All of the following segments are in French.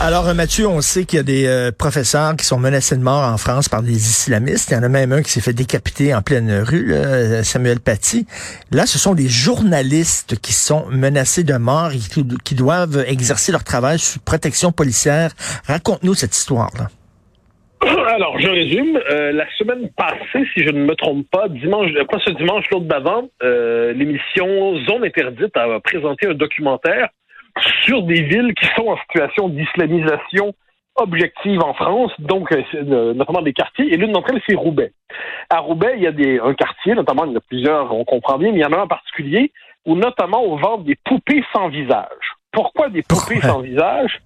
Alors, euh, Mathieu, on sait qu'il y a des euh, professeurs qui sont menacés de mort en France par des islamistes. Il y en a même un qui s'est fait décapiter en pleine rue, euh, Samuel Paty. Là, ce sont des journalistes qui sont menacés de mort et qui, doivent exercer leur travail sous protection policière. Raconte-nous cette histoire-là. Alors, je résume. Euh, la semaine passée, si je ne me trompe pas, dimanche, pas ce dimanche, l'autre d'avant, euh, l'émission Zone interdite a présenté un documentaire sur des villes qui sont en situation d'islamisation objective en France, donc euh, notamment des quartiers, et l'une d'entre elles, c'est Roubaix. À Roubaix, il y a des, un quartier, notamment, il y en a plusieurs, on comprend bien, mais il y en a un en particulier, où notamment on vend des poupées sans visage. Pourquoi des poupées Pourquoi? sans visage?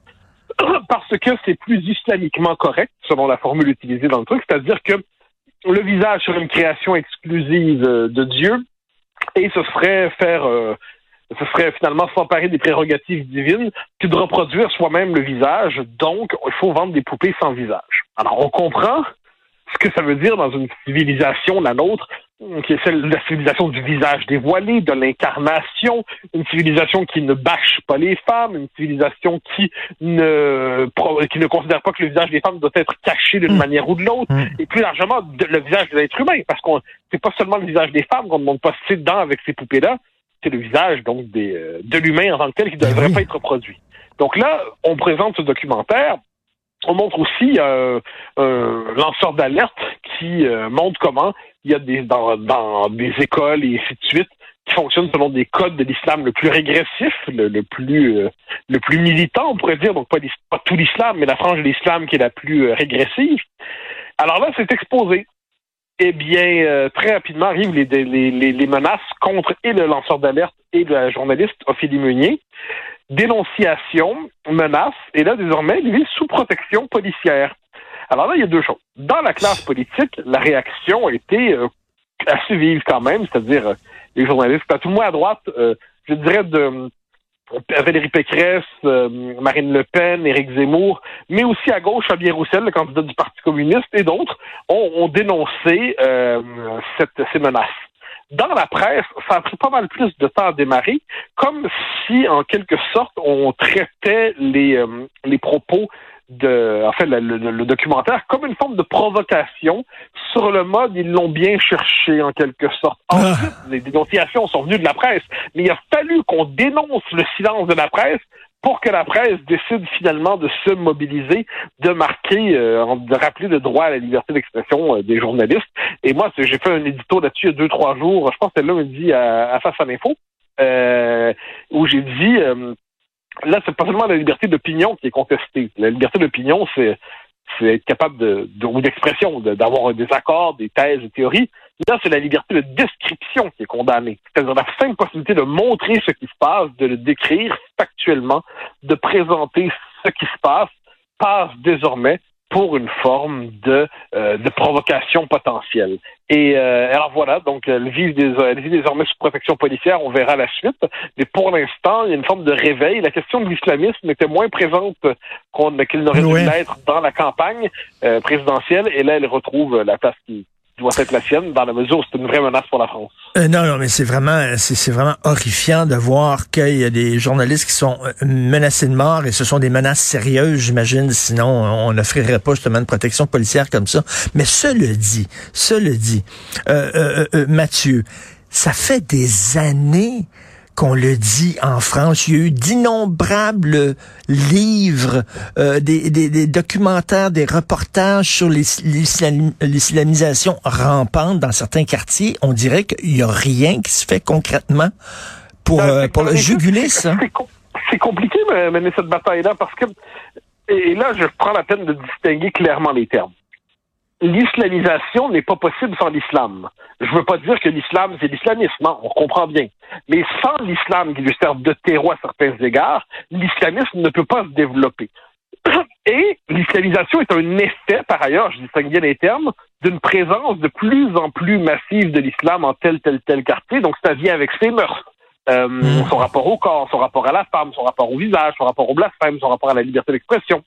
Parce que c'est plus islamiquement correct, selon la formule utilisée dans le truc, c'est-à-dire que le visage serait une création exclusive euh, de Dieu, et ce serait faire... euh, ce serait finalement s'emparer des prérogatives divines que de reproduire soi-même le visage. Donc, il faut vendre des poupées sans visage. Alors, on comprend ce que ça veut dire dans une civilisation, la nôtre, qui est celle de la civilisation du visage dévoilé, de l'incarnation, une civilisation qui ne bâche pas les femmes, une civilisation qui ne qui ne considère pas que le visage des femmes doit être caché d'une Mm. manière ou de l'autre, Mm. et plus largement de- le visage de l'être humain, parce qu'on c'est pas seulement le visage des femmes qu'on ne montre pas ses dents avec ces poupées-là, c'est le visage donc des, euh, de l'humain en tant que tel qui ne Ben devrait oui. pas être reproduit. Donc là, on présente ce documentaire. On montre aussi euh, un lanceur d'alerte qui euh, montre comment il y a des dans, dans des écoles et ainsi de suite qui fonctionnent selon des codes de l'islam le plus régressif, le, le plus euh, le plus militant, on pourrait dire, donc pas, tout l'islam, mais la frange de l'islam qui est la plus euh, régressive. Alors là, c'est exposé. Eh bien, euh, très rapidement arrivent les, les, les, menaces contre et le lanceur d'alerte et la journaliste Ophélie Meunier. Dénonciation, menace, et là, désormais, lui, sous protection policière. Alors là, il y a deux choses. Dans la classe politique, la réaction a été euh, assez vive quand même, c'est-à-dire euh, les journalistes, tout le moins à droite, euh, je dirais de Valérie Pécresse, euh, Marine Le Pen, Éric Zemmour, mais aussi à gauche, Fabien Roussel, le candidat du Parti communiste, et d'autres, ont, ont dénoncé euh, cette, ces menaces. Dans la presse, ça a pris pas mal plus de temps à démarrer, comme si, en quelque sorte, on traitait les, euh, les propos de, en fait, le, le- le documentaire comme une forme de provocation sur le mode, ils l'ont bien cherché, en quelque sorte. Ensuite, les dénonciations sont venues de la presse, mais il a fallu qu'on dénonce le silence de la presse pour que la presse décide finalement de se mobiliser, de marquer, euh, de rappeler le droit à la liberté d'expression euh, des journalistes. Et moi, j'ai fait un édito là-dessus il y a deux, trois jours, je pense que c'était lundi à, à Face à l'info, euh, où j'ai dit, euh, là, c'est pas seulement la liberté d'opinion qui est contestée. La liberté d'opinion, c'est être capable de, ou d'expression, de- d'avoir un désaccord, des thèses, des théories. Là, c'est la liberté de description qui est condamnée. C'est-à-dire la simple possibilité de montrer ce qui se passe, de le décrire factuellement, de présenter ce qui se passe, passe désormais pour une forme de, euh, de provocation potentielle. Et euh, alors voilà, donc elle vit, des, elle vit désormais sous protection policière, on verra la suite. Mais pour l'instant, il y a une forme de réveil. La question de l'islamisme était moins présente qu'il n'aurait dû l'être dans la campagne euh, présidentielle. Et là, elle retrouve la place qui doit être la sienne, dans la mesure c'est une vraie menace pour la France. Euh, non, non, mais c'est vraiment, c'est vraiment horrifiant de voir qu'il y a des journalistes qui sont euh, menacés de mort et ce sont des menaces sérieuses, j'imagine. Sinon, on n'offrirait pas justement de protection policière comme ça. Mais cela dit, cela dit, euh, Mathieu, ça fait des années qu'on le dit en France. Il y a eu d'innombrables livres, euh, des, des, des documentaires, des reportages sur l'is- l'islam- l'islamisation rampante dans certains quartiers. On dirait qu'il n'y a rien qui se fait concrètement pour, Euh, euh, pour le juguler, c'est- ça. C'est com- c'est compliqué de mener cette bataille-là parce que, et là, je prends la peine de distinguer clairement les termes. L'islamisation n'est pas possible sans l'islam. Je veux pas dire que l'islam, c'est l'islamisme, non, on comprend bien. Mais sans l'islam qui lui sert de terreau à certains égards, l'islamisme ne peut pas se développer. Et l'islamisation est un effet, par ailleurs, je distingue bien les termes, d'une présence de plus en plus massive de l'islam en tel, tel, tel quartier. Donc, ça vient avec ses mœurs. Euh, Mm. Son rapport au corps, son rapport à la femme, son rapport au visage, son rapport au blasphème, son rapport à la liberté d'expression.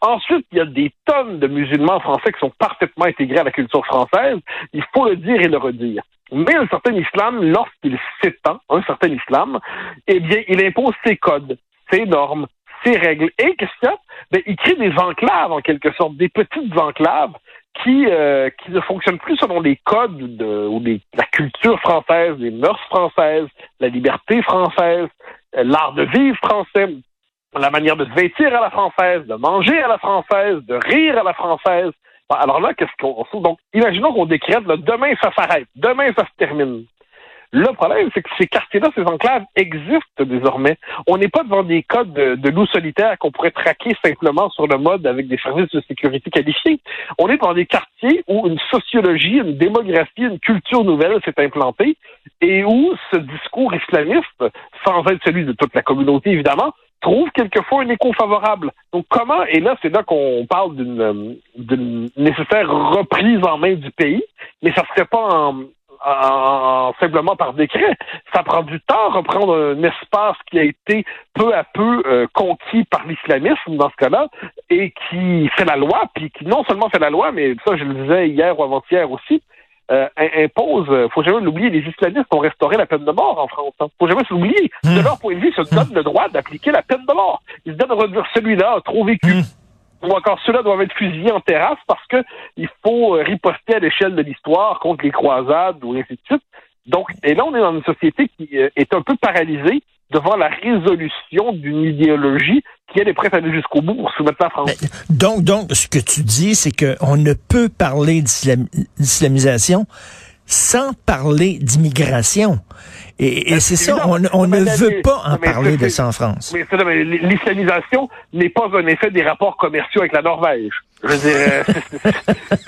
Ensuite, il y a des tonnes de musulmans français qui sont parfaitement intégrés à la culture française. Il faut le dire et le redire. Mais un certain islam, lorsqu'il s'étend, un certain islam, eh bien, il impose ses codes, ses normes, ses règles. Et qu'est-ce qu'il y a? Ben, il crée des enclaves, en quelque sorte, des petites enclaves qui, euh, qui ne fonctionnent plus selon les codes de, ou des, la culture française, les mœurs françaises, la liberté française, euh, l'art de vivre français, la manière de se vêtir à la française, de manger à la française, de rire à la française. Alors là, qu'est-ce qu'on... Donc, imaginons qu'on décrète, là, demain, ça s'arrête. Demain, ça se termine. Le problème, c'est que ces quartiers-là, ces enclaves existent désormais. On n'est pas devant des codes de, de loups solitaires qu'on pourrait traquer simplement sur le mode avec des services de sécurité qualifiés. On est dans des quartiers où une sociologie, une démographie, une culture nouvelle s'est implantée et où ce discours islamiste, sans être celui de toute la communauté évidemment, trouve quelquefois un écho favorable. Donc comment, et là c'est là qu'on parle d'une, d'une nécessaire reprise en main du pays, mais ça ne serait pas en, en, simplement par décret. Ça prend du temps à reprendre un espace qui a été peu à peu euh, conquis par l'islamisme dans ce cas-là et qui fait la loi, puis qui non seulement fait la loi, mais ça je le disais hier ou avant-hier aussi, euh, impose, euh, faut jamais l'oublier, les islamistes ont restauré la peine de mort en France. Hein. Faut jamais l'oublier. De hmm. leur point de vue, ils se donnent le droit d'appliquer la peine de mort. Ils se donnent de celui-là trop vécu. Hmm ou encore ceux-là doivent être fusillés en terrasse parce que il faut euh, riposter à l'échelle de l'histoire contre les croisades ou ainsi de suite. Donc, et là, on est dans une société qui euh, est un peu paralysée devant la résolution d'une idéologie qui elle est prête à aller jusqu'au bout pour soumettre la France. donc, donc, ce que tu dis, c'est qu'on ne peut parler d'islamisation sans parler d'immigration. Et, c'est ça, on, ne veut pas en parler de ça en France. Mais, l'islamisation n'est pas un effet des rapports commerciaux avec la Norvège. Je veux dire,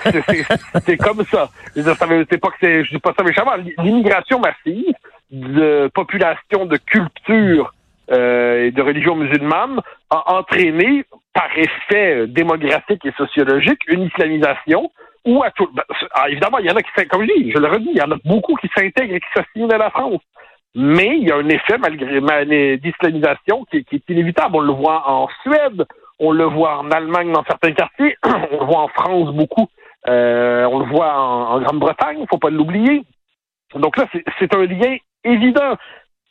c'est comme ça. Je veux dire, pas que c'est, je dis pas ça méchamment. L'immigration massive de population de culture euh, et de religion musulmane a entraîné, par effet démographique et sociologique, une islamisation ou à tout. Ben, ah, évidemment, il y en a qui, comme je dis, je le redis, il y en a beaucoup qui s'intègrent et qui s'assimilent à la France. Mais il y a un effet malgré d'islamisation qui, qui, est inévitable. On le voit en Suède, on le voit en Allemagne dans certains quartiers, on le voit en France beaucoup, euh, on le voit en, Grande-Bretagne, il faut pas l'oublier. Donc là, c'est un lien évident,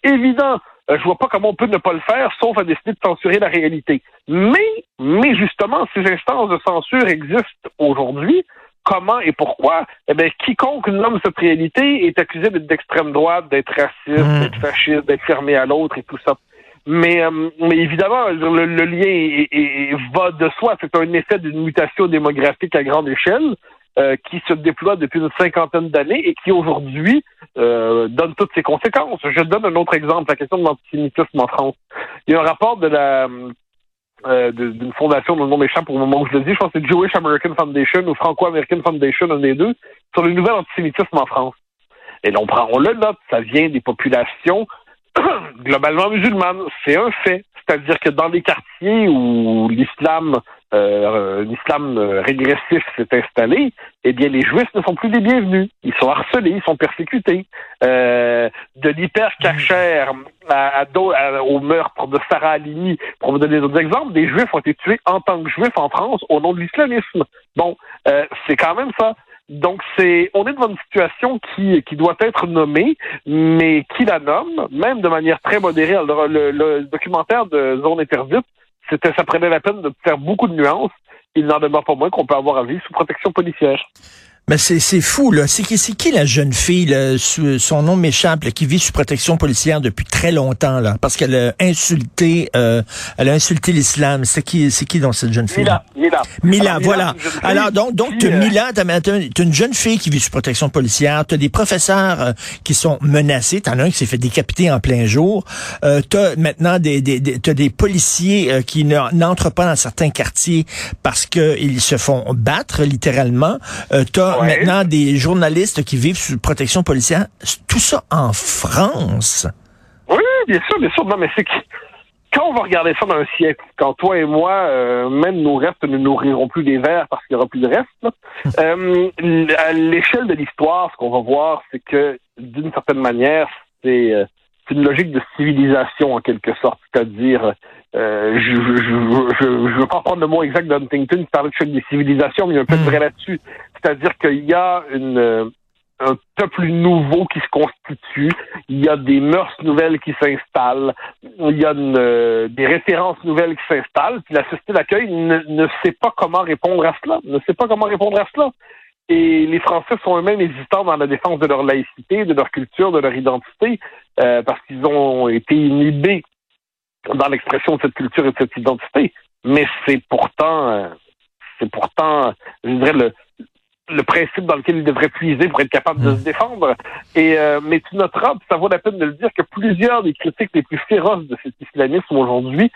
évident. Euh, je vois pas comment on peut ne pas le faire, sauf à décider de censurer la réalité. Mais, mais justement, ces instances de censure existent aujourd'hui comment et pourquoi, eh bien, quiconque nomme cette réalité est accusé d'être d'extrême droite, d'être raciste, hmm. d'être fasciste, d'être fermé à l'autre et tout ça. Mais, euh, mais évidemment, le, lien va de soi. C'est un effet d'une mutation démographique à grande échelle euh, qui se déploie depuis une cinquantaine d'années et qui aujourd'hui euh, donne toutes ses conséquences. Je donne un autre exemple, la question de l'antisémitisme en France. Il y a un rapport de la euh, d'une fondation dont le nom m'échappe au moment où je le dis. Je pense que c'est Jewish American Foundation ou Franco-American Foundation, un des deux, sur le nouvel antisémitisme en France. Et on prend, on le note, ça vient des populations globalement musulmanes. C'est un fait. C'est-à-dire que dans les quartiers où l'islam euh, l'islam régressif s'est installé, eh bien, les Juifs ne sont plus des bienvenus. Ils sont harcelés, ils sont persécutés. Euh, de l'hypercachère à, à, au meurtre de Sarah Halimi, pour vous donner d'autres exemples, des Juifs ont été tués en tant que Juifs en France au nom de l'islamisme. Bon, euh, c'est quand même ça. Donc c'est, on est devant une situation qui qui doit être nommée, mais qui la nomme, même de manière très modérée. Le, le documentaire de Zone interdite c'était, ça prenait la peine de faire beaucoup de nuances. Il n'en demeure pas moins qu'on peut avoir un vie sous protection policière. Mais c'est, c'est fou, là. C'est qui, c'est qui la jeune fille, là, son nom m'échappe, qui vit sous protection policière depuis très longtemps, là, parce qu'elle a insulté, euh, elle a insulté l'islam. C'est qui, c'est qui dans cette jeune fille? Mila. Mila. Mila, voilà. Alors, donc, donc, tu as Mila, t'as, t'as une jeune fille qui vit sous protection policière, t'as des professeurs euh, qui sont menacés, t'en as un qui s'est fait décapiter en plein jour, euh, t'as maintenant des, des, des t'as des policiers euh, qui n'entrent pas dans certains quartiers parce qu'ils se font battre, littéralement. Euh, t'as maintenant des journalistes qui vivent sous protection policière. Tout ça en France? Oui, bien sûr, bien sûr. Non, mais c'est que quand on va regarder ça dans un siècle, quand toi et moi, euh, même nos restes ne nourriront plus les vers parce qu'il n'y aura plus de restes, euh, à l'échelle de l'histoire, ce qu'on va voir, c'est que d'une certaine manière, c'est euh, une logique de civilisation en quelque sorte, c'est-à-dire euh, je ne veux pas prendre le mot exact d'Huntington qui parlait de choc des civilisations, mais il y a un peu de vrai là-dessus. C'est-à-dire qu'il y a une, euh, un peuple nouveau qui se constitue, il y a des mœurs nouvelles qui s'installent, il y a une, des références nouvelles qui s'installent, puis la société d'accueil ne, ne sait pas comment répondre à cela, ne sait pas comment répondre à cela. Et les Français sont eux-mêmes hésitants dans la défense de leur laïcité, de leur culture, de leur identité, euh, parce qu'ils ont été inhibés dans l'expression de cette culture et de cette identité. Mais c'est pourtant, euh, c'est pourtant, je dirais, le, le principe dans lequel il devrait puiser pour être capable de hmm. se défendre. Et euh, mais tu noteras, ça vaut la peine de le dire, que plusieurs des critiques les plus féroces de cet islamisme aujourd'hui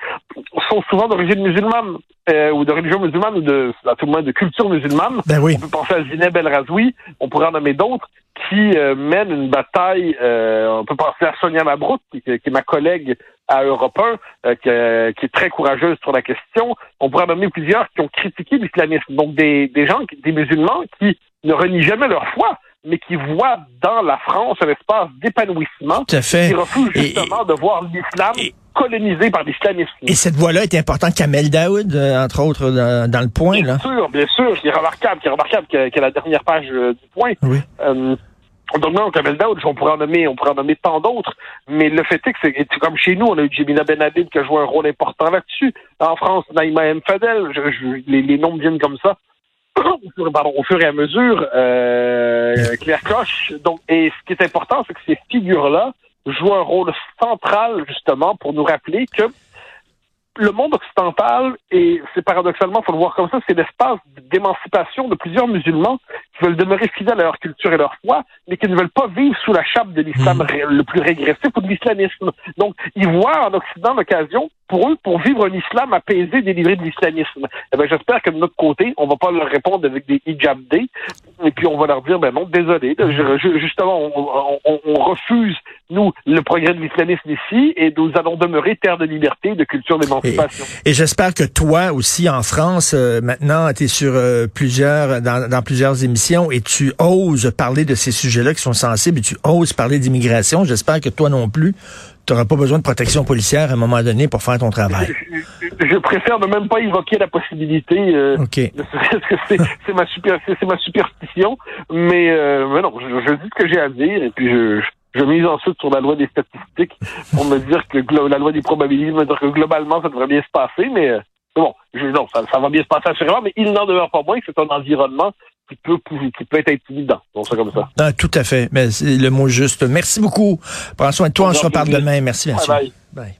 sont souvent d'origine musulmane euh, ou de religion musulmane ou de à tout le moins de culture musulmane. Ben oui. On peut penser à Zineb El Razoui, on pourrait en nommer d'autres qui euh, mènent une bataille. on peut penser à Sonia Mabrouk, qui, qui, est ma collègue à Europe 1, qui, qui, est très courageuse sur la question. On pourrait nommer plusieurs qui ont critiqué l'islamisme. Donc des, des gens, des musulmans qui ne renient jamais leur foi, mais qui voient dans la France un espace d'épanouissement, qui refusent justement de voir l'islam colonisé par l'islamisme. Et cette voix-là est importante. Kamel Daoud, euh, entre autres, dans, le point. Bien sûr, bien sûr, qui est remarquable, qui est remarquable, qui est, la dernière page euh, du point. Oui. Euh, on pourrait en nommer, on pourrait en nommer tant d'autres, mais le fait est que c'est comme chez nous, on a eu Jemina Benhabib qui a joué un rôle important là-dessus. En France, Naïma M. Fadel, les, noms viennent comme ça. au fur et à mesure, euh, Claire Coche. Donc, et ce qui est important, c'est que ces figures-là jouent un rôle central justement pour nous rappeler que le monde occidental, et c'est paradoxalement, faut le voir comme ça, c'est l'espace d'émancipation de plusieurs musulmans qui veulent demeurer fidèles à leur culture et leur foi, mais qui ne veulent pas vivre sous la chape de l'islam mmh. le plus régressif ou de l'islamisme. Donc, ils voient en Occident l'occasion pour eux, pour vivre un islam apaisé, délivré de l'islamisme. Eh ben, j'espère que de notre côté, on va pas leur répondre avec des hijab day, et puis on va leur dire, ben non, désolé, justement, on, refuse, nous, le progrès de l'islamisme ici, et nous allons demeurer terre de liberté, de culture d'émancipation. Et, j'espère que toi aussi, en France, euh, maintenant, tu es sur euh, plusieurs, dans, dans, plusieurs émissions, et tu oses parler de ces sujets-là qui sont sensibles, et tu oses parler d'immigration. J'espère que toi non plus, tu n'auras pas besoin de protection policière à un moment donné pour faire ton travail. Je, préfère ne même pas évoquer la possibilité. Euh, c'est ma, super, ma superstition. Mais, euh, mais non, je, dis ce que j'ai à dire et puis je, je mise ensuite sur la loi des statistiques pour me dire que la loi des probabilités me dire que globalement ça devrait bien se passer, mais euh, bon, je, non, ça, ça, va bien se passer assurément, mais il n'en demeure pas moins que c'est un environnement qui peut, qui peut être intimidant. Donc, c'est comme ça. Ah, tout à fait. Mais c'est le mot juste. Merci beaucoup. Prends soin de toi. On se reparle demain. Merci, merci. Bye. bye.